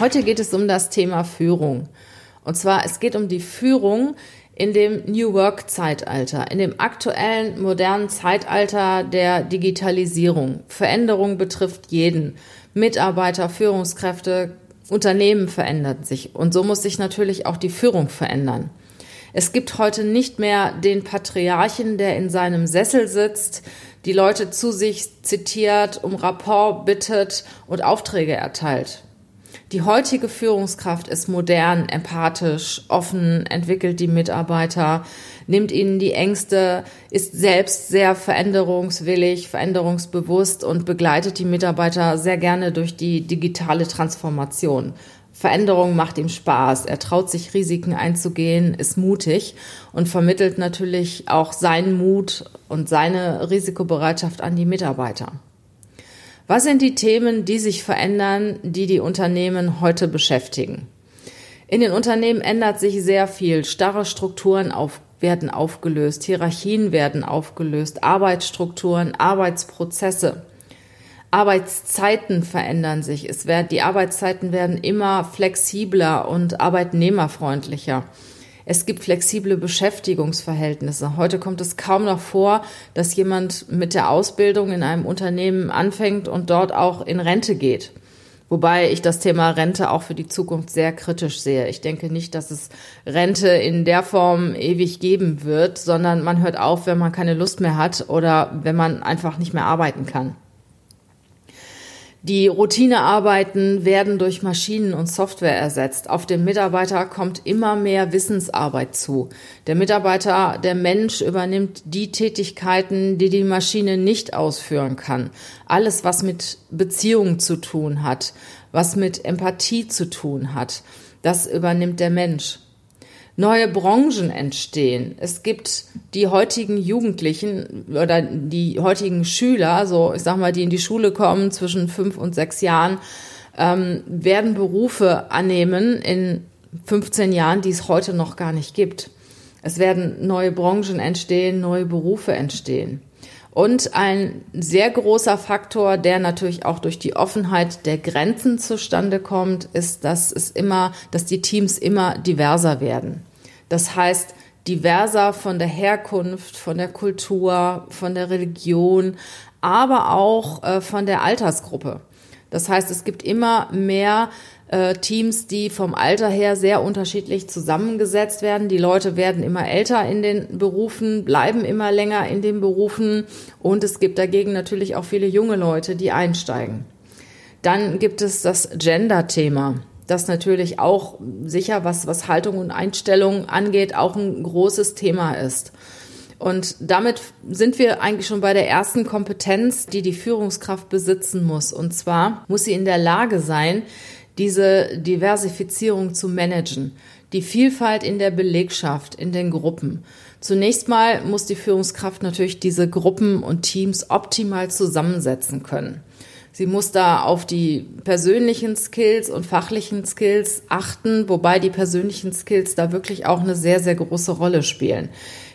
Heute geht es um das Thema Führung. Und zwar, es geht um die Führung in dem New Work Zeitalter, in dem aktuellen modernen Zeitalter der Digitalisierung. Veränderung betrifft jeden. Mitarbeiter, Führungskräfte, Unternehmen verändern sich. Und so muss sich natürlich auch die Führung verändern. Es gibt heute nicht mehr den Patriarchen, der in seinem Sessel sitzt, die Leute zu sich zitiert, um Rapport bittet und Aufträge erteilt. Die heutige Führungskraft ist modern, empathisch, offen, entwickelt die Mitarbeiter, nimmt ihnen die Ängste, ist selbst sehr veränderungswillig, veränderungsbewusst und begleitet die Mitarbeiter sehr gerne durch die digitale Transformation. Veränderung macht ihm Spaß, er traut sich Risiken einzugehen, ist mutig und vermittelt natürlich auch seinen Mut und seine Risikobereitschaft an die Mitarbeiter. Was sind die Themen, die sich verändern, die die Unternehmen heute beschäftigen? In den Unternehmen ändert sich sehr viel. Starre Strukturen auf, werden aufgelöst, Hierarchien werden aufgelöst, Arbeitsstrukturen, Arbeitsprozesse. Arbeitszeiten verändern sich. Es werden, die Arbeitszeiten werden immer flexibler und arbeitnehmerfreundlicher. Es gibt flexible Beschäftigungsverhältnisse. Heute kommt es kaum noch vor, dass jemand mit der Ausbildung in einem Unternehmen anfängt und dort auch in Rente geht. Wobei ich das Thema Rente auch für die Zukunft sehr kritisch sehe. Ich denke nicht, dass es Rente in der Form ewig geben wird, sondern man hört auf, wenn man keine Lust mehr hat oder wenn man einfach nicht mehr arbeiten kann. Die Routinearbeiten werden durch Maschinen und Software ersetzt. Auf den Mitarbeiter kommt immer mehr Wissensarbeit zu. Der Mitarbeiter, der Mensch übernimmt die Tätigkeiten, die die Maschine nicht ausführen kann. Alles, was mit Beziehungen zu tun hat, was mit Empathie zu tun hat, das übernimmt der Mensch neue Branchen entstehen. Es gibt die heutigen Jugendlichen oder die heutigen Schüler, so ich sag mal, die in die Schule kommen zwischen fünf und sechs Jahren, ähm, werden Berufe annehmen in 15 Jahren, die es heute noch gar nicht gibt. Es werden neue Branchen entstehen, neue Berufe entstehen. Und ein sehr großer Faktor, der natürlich auch durch die Offenheit der Grenzen zustande kommt, ist, dass es immer, dass die Teams immer diverser werden. Das heißt, diverser von der Herkunft, von der Kultur, von der Religion, aber auch äh, von der Altersgruppe. Das heißt, es gibt immer mehr äh, Teams, die vom Alter her sehr unterschiedlich zusammengesetzt werden. Die Leute werden immer älter in den Berufen, bleiben immer länger in den Berufen und es gibt dagegen natürlich auch viele junge Leute, die einsteigen. Dann gibt es das Gender-Thema das natürlich auch sicher, was, was Haltung und Einstellung angeht, auch ein großes Thema ist. Und damit sind wir eigentlich schon bei der ersten Kompetenz, die die Führungskraft besitzen muss. Und zwar muss sie in der Lage sein, diese Diversifizierung zu managen, die Vielfalt in der Belegschaft, in den Gruppen. Zunächst mal muss die Führungskraft natürlich diese Gruppen und Teams optimal zusammensetzen können. Sie muss da auf die persönlichen Skills und fachlichen Skills achten, wobei die persönlichen Skills da wirklich auch eine sehr, sehr große Rolle spielen.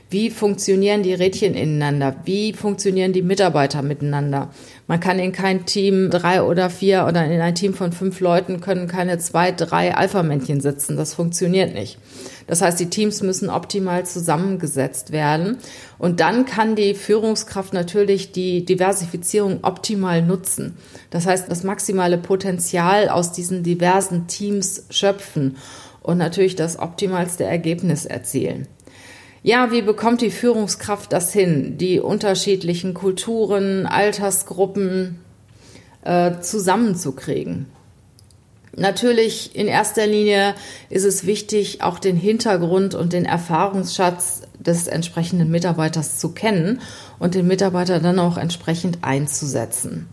Wie funktionieren die Rädchen ineinander? Wie funktionieren die Mitarbeiter miteinander? Man kann in kein Team drei oder vier oder in ein Team von fünf Leuten können keine zwei, drei Alpha-Männchen sitzen. Das funktioniert nicht. Das heißt, die Teams müssen optimal zusammengesetzt werden. Und dann kann die Führungskraft natürlich die Diversifizierung optimal nutzen. Das heißt, das maximale Potenzial aus diesen diversen Teams schöpfen und natürlich das optimalste Ergebnis erzielen. Ja, wie bekommt die Führungskraft das hin, die unterschiedlichen Kulturen, Altersgruppen äh, zusammenzukriegen? Natürlich in erster Linie ist es wichtig, auch den Hintergrund und den Erfahrungsschatz des entsprechenden Mitarbeiters zu kennen und den Mitarbeiter dann auch entsprechend einzusetzen.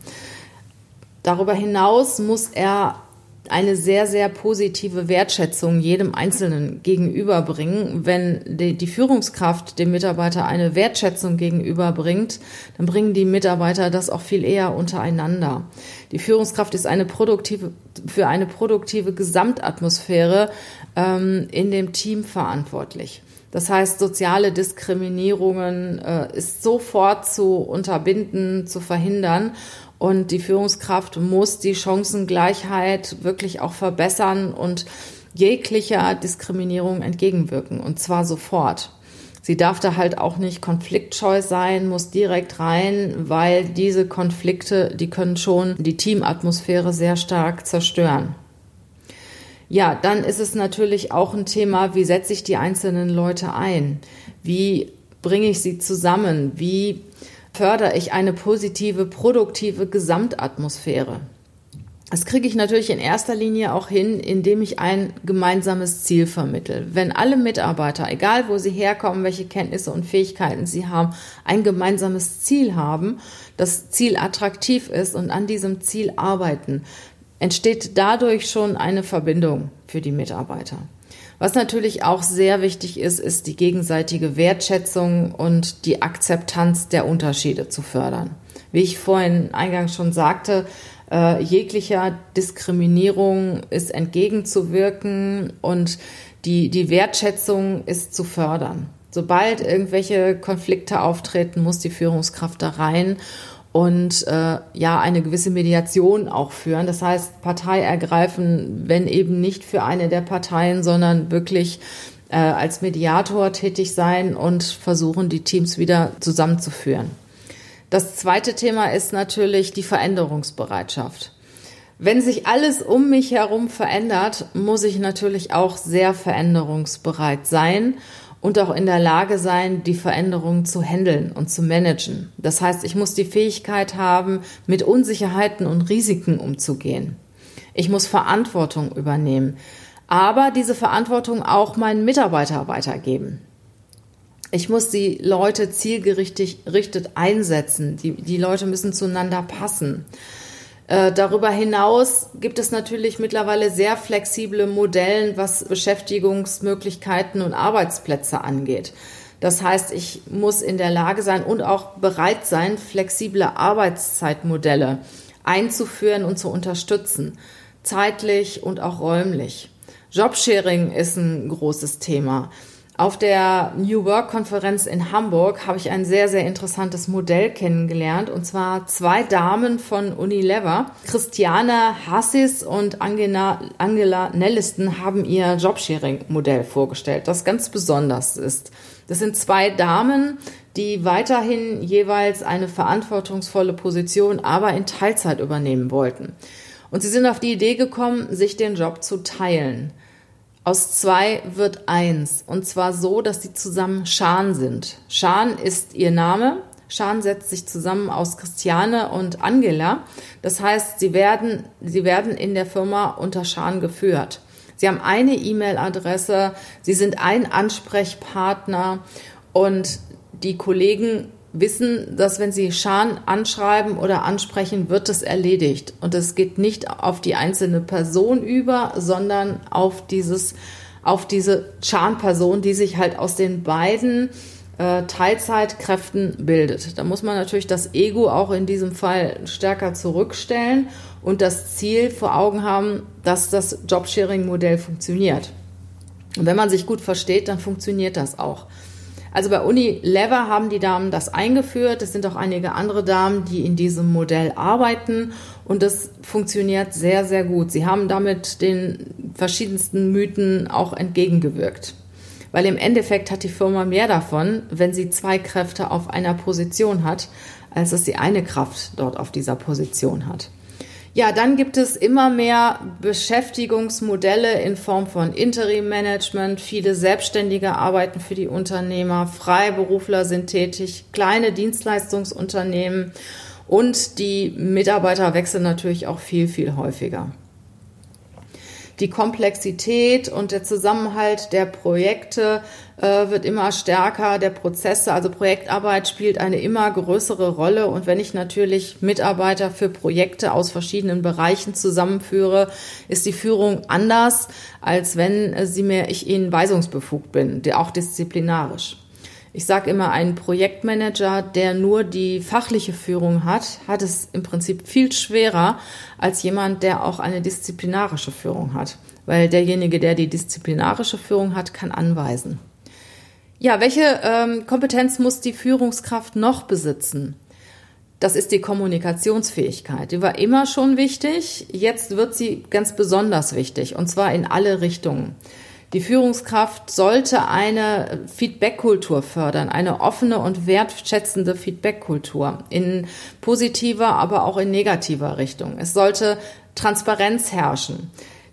Darüber hinaus muss er eine sehr, sehr positive Wertschätzung jedem Einzelnen gegenüberbringen. Wenn die, die, Führungskraft dem Mitarbeiter eine Wertschätzung gegenüberbringt, dann bringen die Mitarbeiter das auch viel eher untereinander. Die Führungskraft ist eine produktive, für eine produktive Gesamtatmosphäre ähm, in dem Team verantwortlich. Das heißt, soziale Diskriminierungen äh, ist sofort zu unterbinden, zu verhindern. Und die Führungskraft muss die Chancengleichheit wirklich auch verbessern und jeglicher Diskriminierung entgegenwirken. Und zwar sofort. Sie darf da halt auch nicht konfliktscheu sein, muss direkt rein, weil diese Konflikte, die können schon die Teamatmosphäre sehr stark zerstören. Ja, dann ist es natürlich auch ein Thema, wie setze ich die einzelnen Leute ein? Wie bringe ich sie zusammen? Wie fördere ich eine positive, produktive Gesamtatmosphäre? Das kriege ich natürlich in erster Linie auch hin, indem ich ein gemeinsames Ziel vermittel. Wenn alle Mitarbeiter, egal wo sie herkommen, welche Kenntnisse und Fähigkeiten sie haben, ein gemeinsames Ziel haben, das Ziel attraktiv ist und an diesem Ziel arbeiten, entsteht dadurch schon eine Verbindung für die Mitarbeiter. Was natürlich auch sehr wichtig ist, ist die gegenseitige Wertschätzung und die Akzeptanz der Unterschiede zu fördern. Wie ich vorhin eingangs schon sagte, äh, jeglicher Diskriminierung ist entgegenzuwirken und die, die Wertschätzung ist zu fördern. Sobald irgendwelche Konflikte auftreten, muss die Führungskraft da rein und äh, ja eine gewisse Mediation auch führen. Das heißt, Partei ergreifen, wenn eben nicht für eine der Parteien, sondern wirklich äh, als Mediator tätig sein und versuchen, die Teams wieder zusammenzuführen. Das zweite Thema ist natürlich die Veränderungsbereitschaft. Wenn sich alles um mich herum verändert, muss ich natürlich auch sehr veränderungsbereit sein und auch in der Lage sein, die Veränderungen zu handeln und zu managen. Das heißt, ich muss die Fähigkeit haben, mit Unsicherheiten und Risiken umzugehen. Ich muss Verantwortung übernehmen, aber diese Verantwortung auch meinen Mitarbeiter weitergeben. Ich muss die Leute zielgerichtet einsetzen. Die, die Leute müssen zueinander passen. Äh, darüber hinaus gibt es natürlich mittlerweile sehr flexible Modelle, was Beschäftigungsmöglichkeiten und Arbeitsplätze angeht. Das heißt, ich muss in der Lage sein und auch bereit sein, flexible Arbeitszeitmodelle einzuführen und zu unterstützen, zeitlich und auch räumlich. Jobsharing ist ein großes Thema. Auf der New Work Konferenz in Hamburg habe ich ein sehr, sehr interessantes Modell kennengelernt und zwar zwei Damen von Unilever. Christiane Hassis und Angela, Angela Nelliston haben ihr Jobsharing-Modell vorgestellt, das ganz besonders ist. Das sind zwei Damen, die weiterhin jeweils eine verantwortungsvolle Position, aber in Teilzeit übernehmen wollten. Und sie sind auf die Idee gekommen, sich den Job zu teilen. Aus zwei wird eins. Und zwar so, dass sie zusammen Schan sind. Schan ist ihr Name. Schan setzt sich zusammen aus Christiane und Angela. Das heißt, sie werden, sie werden in der Firma unter Schan geführt. Sie haben eine E-Mail-Adresse, sie sind ein Ansprechpartner und die Kollegen wissen, dass wenn sie Schan anschreiben oder ansprechen, wird es erledigt. Und es geht nicht auf die einzelne Person über, sondern auf dieses, auf diese Schan-Person, die sich halt aus den beiden äh, Teilzeitkräften bildet. Da muss man natürlich das Ego auch in diesem Fall stärker zurückstellen und das Ziel vor Augen haben, dass das Jobsharing-Modell funktioniert. Und wenn man sich gut versteht, dann funktioniert das auch. Also bei Unilever haben die Damen das eingeführt. Es sind auch einige andere Damen, die in diesem Modell arbeiten und das funktioniert sehr, sehr gut. Sie haben damit den verschiedensten Mythen auch entgegengewirkt. Weil im Endeffekt hat die Firma mehr davon, wenn sie zwei Kräfte auf einer Position hat, als dass sie eine Kraft dort auf dieser Position hat. Ja, dann gibt es immer mehr Beschäftigungsmodelle in Form von Interim-Management. Viele Selbstständige arbeiten für die Unternehmer, Freiberufler sind tätig, kleine Dienstleistungsunternehmen und die Mitarbeiter wechseln natürlich auch viel, viel häufiger. Die Komplexität und der Zusammenhalt der Projekte äh, wird immer stärker, der Prozesse, also Projektarbeit spielt eine immer größere Rolle. Und wenn ich natürlich Mitarbeiter für Projekte aus verschiedenen Bereichen zusammenführe, ist die Führung anders, als wenn sie mir, ich ihnen weisungsbefugt bin, auch disziplinarisch. Ich sage immer, ein Projektmanager, der nur die fachliche Führung hat, hat es im Prinzip viel schwerer als jemand, der auch eine disziplinarische Führung hat. Weil derjenige, der die disziplinarische Führung hat, kann anweisen. Ja, welche ähm, Kompetenz muss die Führungskraft noch besitzen? Das ist die Kommunikationsfähigkeit. Die war immer schon wichtig, jetzt wird sie ganz besonders wichtig, und zwar in alle Richtungen. Die Führungskraft sollte eine Feedbackkultur fördern, eine offene und wertschätzende Feedbackkultur in positiver, aber auch in negativer Richtung. Es sollte Transparenz herrschen.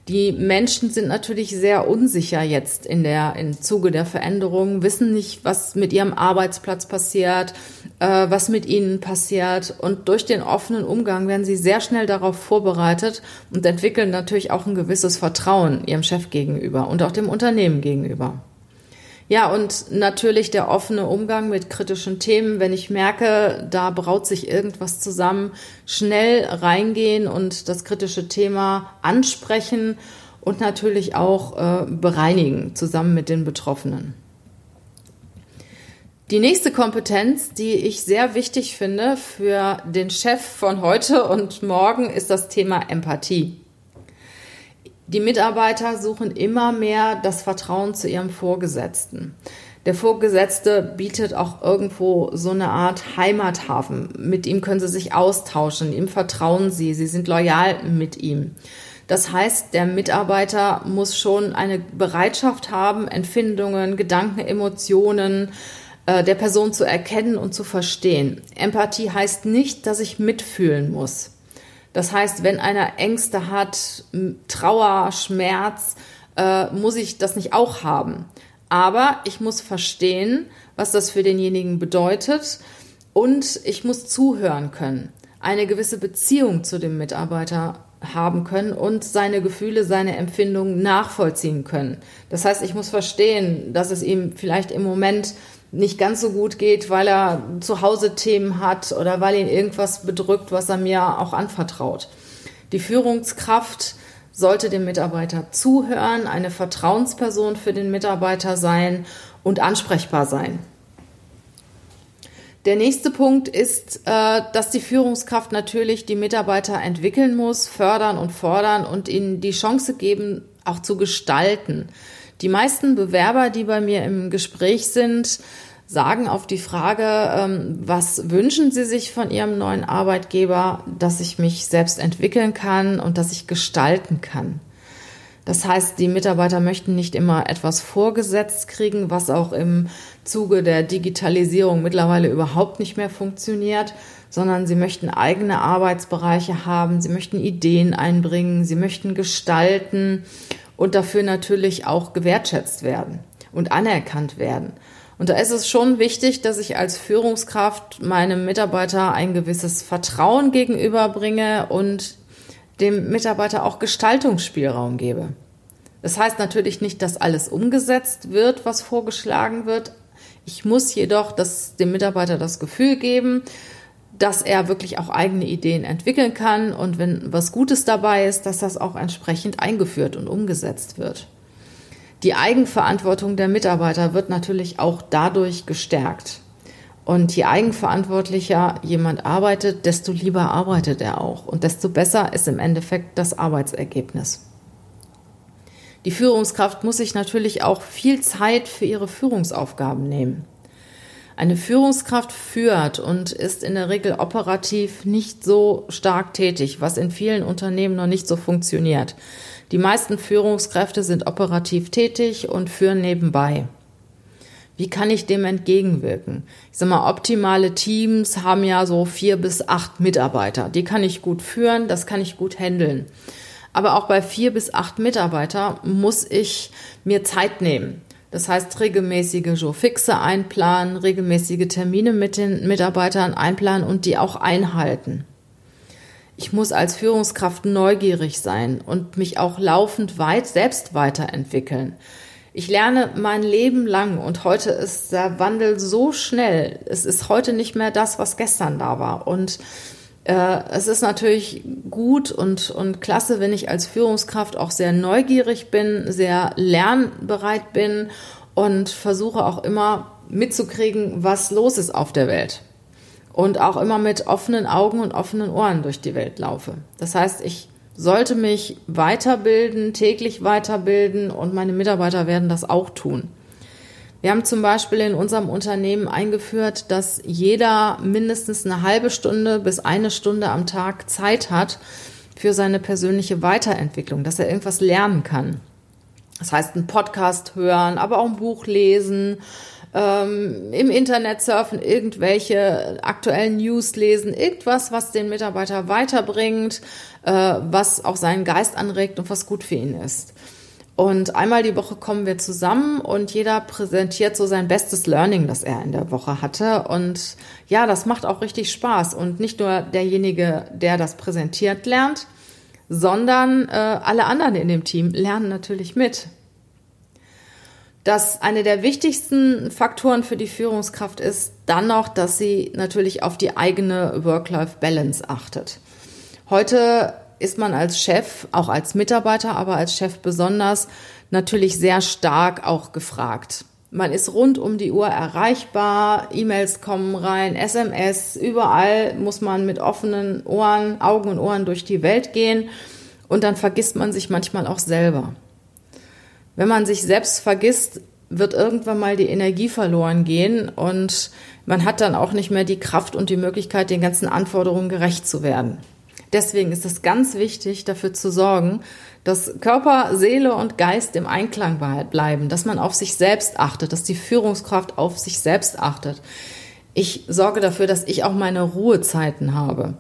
Die Menschen sind natürlich sehr unsicher jetzt in der, im Zuge der Veränderung, wissen nicht, was mit ihrem Arbeitsplatz passiert, äh, was mit ihnen passiert. Und durch den offenen Umgang werden sie sehr schnell darauf vorbereitet und entwickeln natürlich auch ein gewisses Vertrauen ihrem Chef gegenüber und auch dem Unternehmen gegenüber. Ja, und natürlich der offene Umgang mit kritischen Themen. Wenn ich merke, da braut sich irgendwas zusammen, schnell reingehen und das kritische Thema ansprechen und natürlich auch äh, bereinigen zusammen mit den Betroffenen. Die nächste Kompetenz, die ich sehr wichtig finde für den Chef von heute und morgen, ist das Thema Empathie. Die Mitarbeiter suchen immer mehr das Vertrauen zu ihrem Vorgesetzten. Der Vorgesetzte bietet auch irgendwo so eine Art Heimathafen. Mit ihm können sie sich austauschen, ihm vertrauen sie, sie sind loyal mit ihm. Das heißt, der Mitarbeiter muss schon eine Bereitschaft haben, Empfindungen, Gedanken, Emotionen äh, der Person zu erkennen und zu verstehen. Empathie heißt nicht, dass ich mitfühlen muss. Das heißt, wenn einer Ängste hat, Trauer, Schmerz, äh, muss ich das nicht auch haben. Aber ich muss verstehen, was das für denjenigen bedeutet und ich muss zuhören können, eine gewisse Beziehung zu dem Mitarbeiter haben können und seine Gefühle, seine Empfindungen nachvollziehen können. Das heißt, ich muss verstehen, dass es ihm vielleicht im Moment nicht ganz so gut geht, weil er zu Hause Themen hat oder weil ihn irgendwas bedrückt, was er mir auch anvertraut. Die Führungskraft sollte dem Mitarbeiter zuhören, eine Vertrauensperson für den Mitarbeiter sein und ansprechbar sein. Der nächste Punkt ist, äh, dass die Führungskraft natürlich die Mitarbeiter entwickeln muss, fördern und fordern und ihnen die Chance geben, auch zu gestalten. Die meisten Bewerber, die bei mir im Gespräch sind, sagen auf die Frage, ähm, was wünschen Sie sich von Ihrem neuen Arbeitgeber, dass ich mich selbst entwickeln kann und dass ich gestalten kann. Das heißt, die Mitarbeiter möchten nicht immer etwas vorgesetzt kriegen, was auch im Zuge der Digitalisierung mittlerweile überhaupt nicht mehr funktioniert, sondern sie möchten eigene Arbeitsbereiche haben, sie möchten Ideen einbringen, sie möchten gestalten und dafür natürlich auch gewertschätzt werden und anerkannt werden. Und da ist es schon wichtig, dass ich als Führungskraft meinem Mitarbeiter ein gewisses Vertrauen gegenüberbringe und dem Mitarbeiter auch Gestaltungsspielraum gebe. Das heißt natürlich nicht, dass alles umgesetzt wird, was vorgeschlagen wird. Ich muss jedoch das, dem Mitarbeiter das Gefühl geben, dass er wirklich auch eigene Ideen entwickeln kann und wenn was Gutes dabei ist, dass das auch entsprechend eingeführt und umgesetzt wird. Die Eigenverantwortung der Mitarbeiter wird natürlich auch dadurch gestärkt. Und je eigenverantwortlicher jemand arbeitet, desto lieber arbeitet er auch und desto besser ist im Endeffekt das Arbeitsergebnis. Die Führungskraft muss sich natürlich auch viel Zeit für ihre Führungsaufgaben nehmen. Eine Führungskraft führt und ist in der Regel operativ nicht so stark tätig, was in vielen Unternehmen noch nicht so funktioniert. Die meisten Führungskräfte sind operativ tätig und führen nebenbei. Wie kann ich dem entgegenwirken? Ich sag mal, optimale Teams haben ja so vier bis acht Mitarbeiter. Die kann ich gut führen, das kann ich gut handeln. Aber auch bei vier bis acht Mitarbeiter muss ich mir Zeit nehmen. Das heißt, regelmäßige so fixe einplanen, regelmäßige Termine mit den Mitarbeitern einplanen und die auch einhalten. Ich muss als Führungskraft neugierig sein und mich auch laufend weit selbst weiterentwickeln. Ich lerne mein Leben lang und heute ist der Wandel so schnell. Es ist heute nicht mehr das, was gestern da war. Und es ist natürlich gut und, und klasse, wenn ich als Führungskraft auch sehr neugierig bin, sehr lernbereit bin und versuche auch immer mitzukriegen, was los ist auf der Welt. Und auch immer mit offenen Augen und offenen Ohren durch die Welt laufe. Das heißt, ich sollte mich weiterbilden, täglich weiterbilden und meine Mitarbeiter werden das auch tun. Wir haben zum Beispiel in unserem Unternehmen eingeführt, dass jeder mindestens eine halbe Stunde bis eine Stunde am Tag Zeit hat für seine persönliche Weiterentwicklung, dass er irgendwas lernen kann. Das heißt, einen Podcast hören, aber auch ein Buch lesen, ähm, im Internet surfen, irgendwelche aktuellen News lesen, irgendwas, was den Mitarbeiter weiterbringt, äh, was auch seinen Geist anregt und was gut für ihn ist. Und einmal die Woche kommen wir zusammen und jeder präsentiert so sein bestes Learning, das er in der Woche hatte. Und ja, das macht auch richtig Spaß. Und nicht nur derjenige, der das präsentiert, lernt, sondern äh, alle anderen in dem Team lernen natürlich mit dass eine der wichtigsten Faktoren für die Führungskraft ist dann noch, dass sie natürlich auf die eigene Work-Life-Balance achtet. Heute ist man als Chef, auch als Mitarbeiter, aber als Chef besonders, natürlich sehr stark auch gefragt. Man ist rund um die Uhr erreichbar, E-Mails kommen rein, SMS, überall muss man mit offenen Ohren, Augen und Ohren durch die Welt gehen und dann vergisst man sich manchmal auch selber. Wenn man sich selbst vergisst, wird irgendwann mal die Energie verloren gehen und man hat dann auch nicht mehr die Kraft und die Möglichkeit, den ganzen Anforderungen gerecht zu werden. Deswegen ist es ganz wichtig, dafür zu sorgen, dass Körper, Seele und Geist im Einklang bleiben, dass man auf sich selbst achtet, dass die Führungskraft auf sich selbst achtet. Ich sorge dafür, dass ich auch meine Ruhezeiten habe,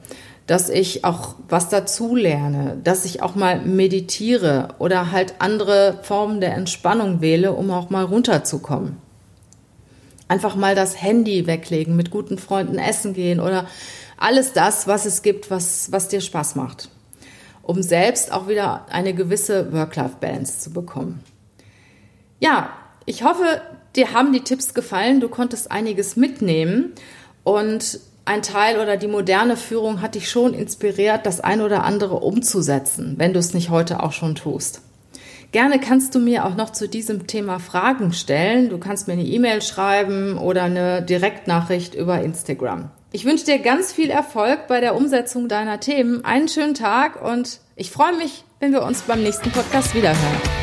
dass ich auch was dazu lerne, dass ich auch mal meditiere oder halt andere Formen der Entspannung wähle, um auch mal runterzukommen. Einfach mal das Handy weglegen, mit guten Freunden essen gehen oder alles das, was es gibt, was, was dir Spaß macht. Um selbst auch wieder eine gewisse Work-Life-Balance zu bekommen. Ja, ich hoffe, dir haben die Tipps gefallen. Du konntest einiges mitnehmen und ein Teil oder die moderne Führung hat dich schon inspiriert, das ein oder andere umzusetzen, wenn du es nicht heute auch schon tust. Gerne kannst du mir auch noch zu diesem Thema Fragen stellen. Du kannst mir eine E-Mail schreiben oder eine Direktnachricht über Instagram. Ich wünsche dir ganz viel Erfolg bei der Umsetzung deiner Themen. Einen schönen Tag und ich freue mich, wenn wir uns beim nächsten Podcast wiederhören.